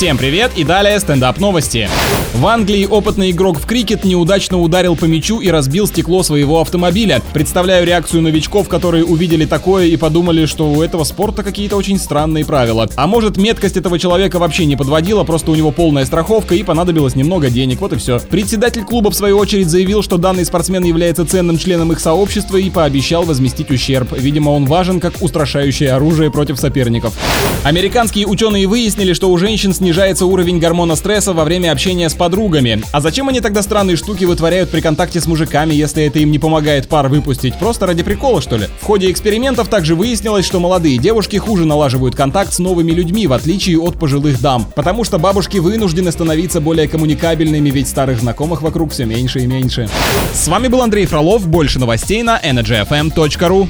Всем привет и далее стендап новости. В Англии опытный игрок в крикет неудачно ударил по мячу и разбил стекло своего автомобиля. Представляю реакцию новичков, которые увидели такое и подумали, что у этого спорта какие-то очень странные правила. А может меткость этого человека вообще не подводила, просто у него полная страховка и понадобилось немного денег, вот и все. Председатель клуба в свою очередь заявил, что данный спортсмен является ценным членом их сообщества и пообещал возместить ущерб. Видимо, он важен как устрашающее оружие против соперников. Американские ученые выяснили, что у женщин снижается уровень гормона стресса во время общения с подругами. А зачем они тогда странные штуки вытворяют при контакте с мужиками, если это им не помогает пар выпустить? Просто ради прикола, что ли? В ходе экспериментов также выяснилось, что молодые девушки хуже налаживают контакт с новыми людьми, в отличие от пожилых дам. Потому что бабушки вынуждены становиться более коммуникабельными, ведь старых знакомых вокруг все меньше и меньше. С вами был Андрей Фролов. Больше новостей на energyfm.ru.